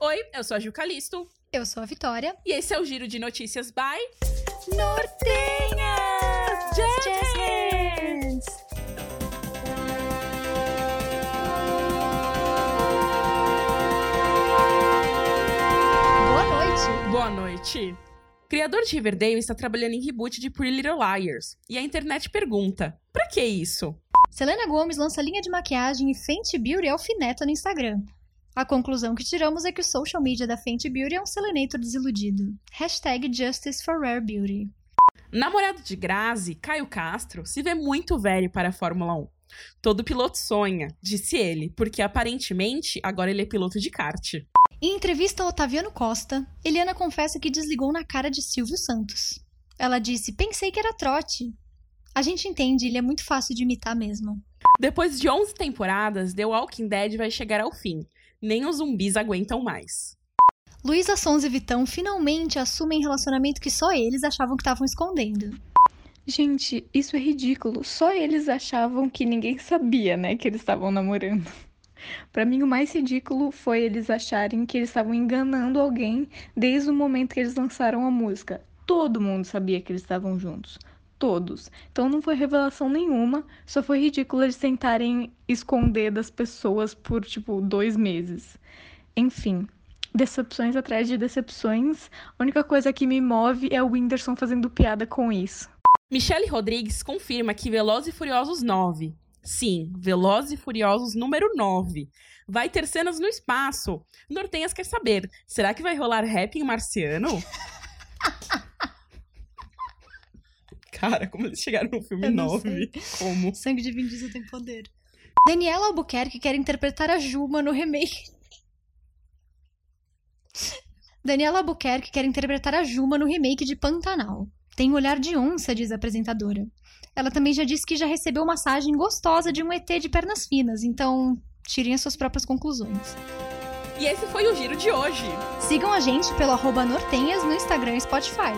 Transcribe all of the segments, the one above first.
Oi, eu sou a Gil Calisto. Eu sou a Vitória. E esse é o Giro de Notícias by Nortenhas! Jazz Hands! Boa noite! Boa noite. Criador de Riverdale está trabalhando em reboot de Pretty Little Liars. E a internet pergunta: pra que isso? Selena Gomes lança linha de maquiagem e Fenty Beauty alfineta no Instagram. A conclusão que tiramos é que o social media da Fenty Beauty é um Selenator desiludido. Hashtag Justice for Rare Beauty. Namorado de Grazi, Caio Castro, se vê muito velho para a Fórmula 1. Todo piloto sonha, disse ele, porque aparentemente agora ele é piloto de kart. Em entrevista ao Otaviano Costa, Eliana confessa que desligou na cara de Silvio Santos. Ela disse: Pensei que era trote. A gente entende, ele é muito fácil de imitar mesmo. Depois de 11 temporadas, The Walking Dead vai chegar ao fim. Nem os zumbis aguentam mais. Luísa Sons e Vitão finalmente assumem relacionamento que só eles achavam que estavam escondendo. Gente, isso é ridículo. Só eles achavam que ninguém sabia, né, que eles estavam namorando. Pra mim, o mais ridículo foi eles acharem que eles estavam enganando alguém desde o momento que eles lançaram a música. Todo mundo sabia que eles estavam juntos. Todos. Então não foi revelação nenhuma, só foi ridículo eles tentarem esconder das pessoas por, tipo, dois meses. Enfim, decepções atrás de decepções. A única coisa que me move é o Whindersson fazendo piada com isso. Michelle Rodrigues confirma que Velozes e Furiosos 9, sim, Velozes e Furiosos número 9, vai ter cenas no espaço. Nortenhas quer saber, será que vai rolar rap em marciano? Cara, como eles chegaram no filme Eu não 9? Como? Sangue de Vin Diesel tem poder. Daniela Albuquerque quer interpretar a Juma no remake. Daniela Albuquerque quer interpretar a Juma no remake de Pantanal. Tem um olhar de onça, diz a apresentadora. Ela também já disse que já recebeu massagem gostosa de um ET de pernas finas, então tirem as suas próprias conclusões. E esse foi o giro de hoje. Sigam a gente pelo arroba Nortenhas no Instagram e Spotify.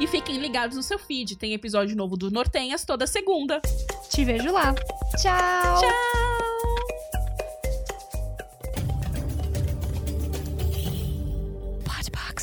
E fiquem ligados no seu feed. Tem episódio novo do Nortenhas toda segunda. Te vejo lá. Tchau! Tchau! Podbox.